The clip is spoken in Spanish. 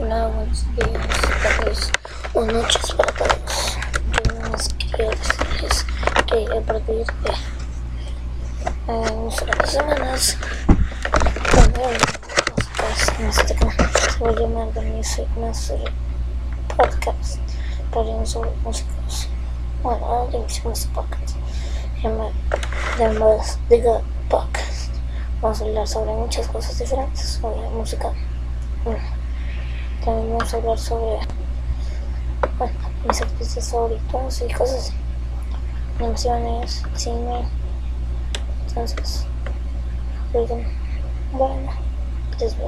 Hola, buenos días, tardes o noches para todos. Yo más quería decirles que a partir de eh, unas semanas tendré un podcast en canal. Se va a llamar The Music Master Podcast. Hablaremos sobre músicos. Bueno, The Music Master Podcast. Se llama The Más Diga Podcast. Vamos a hablar sobre muchas cosas diferentes, sobre música. A hablar sobre bueno, mis artistas favoritos y cosas así. Animaciones, cine. Entonces, bueno, les veo.